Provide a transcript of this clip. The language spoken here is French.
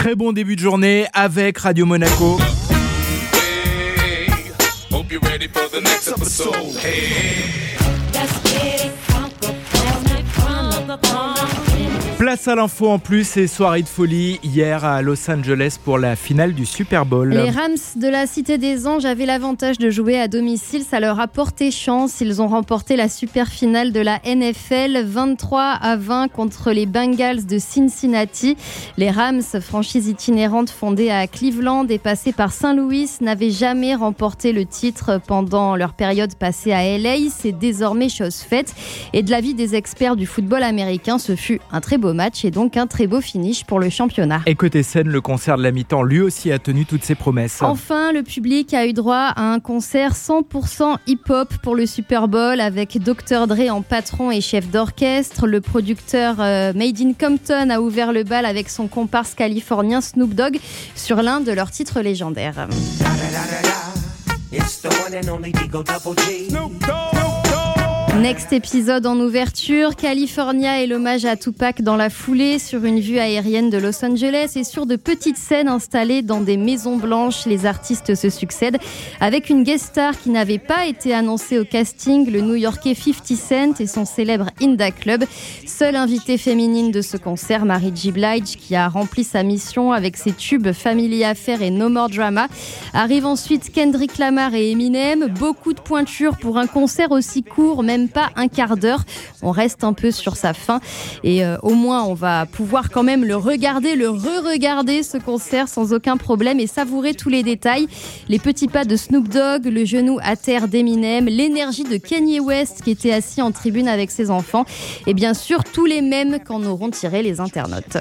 Très bon début de journée avec Radio Monaco. Place à l'info en plus et soirée de folie hier à Los Angeles pour la finale du Super Bowl. Les Rams de la Cité des Anges avaient l'avantage de jouer à domicile. Ça leur a porté chance. Ils ont remporté la super finale de la NFL 23 à 20 contre les Bengals de Cincinnati. Les Rams, franchise itinérante fondée à Cleveland et passée par Saint-Louis, n'avaient jamais remporté le titre pendant leur période passée à LA. C'est désormais chose faite. Et de l'avis des experts du football américain, ce fut un très beau match et donc un très beau finish pour le championnat. Et côté scène, le concert de la mi-temps lui aussi a tenu toutes ses promesses. Enfin, le public a eu droit à un concert 100% hip-hop pour le Super Bowl avec Dr Dre en patron et chef d'orchestre. Le producteur euh, Made in Compton a ouvert le bal avec son comparse californien Snoop Dogg sur l'un de leurs titres légendaires. Next épisode en ouverture, California et l'hommage à Tupac dans la foulée sur une vue aérienne de Los Angeles et sur de petites scènes installées dans des maisons blanches. Les artistes se succèdent avec une guest star qui n'avait pas été annoncée au casting, le New-Yorkais 50 Cent et son célèbre Inda Club. Seule invitée féminine de ce concert, Mary J. Blige, qui a rempli sa mission avec ses tubes Family Affair et No More Drama. Arrive ensuite Kendrick Lamar et Eminem. Beaucoup de pointures pour un concert aussi court, pas un quart d'heure. On reste un peu sur sa fin et euh, au moins on va pouvoir quand même le regarder, le re-regarder ce concert sans aucun problème et savourer tous les détails. Les petits pas de Snoop Dogg, le genou à terre d'Eminem, l'énergie de Kanye West qui était assis en tribune avec ses enfants et bien sûr tous les mêmes qu'en auront tiré les internautes.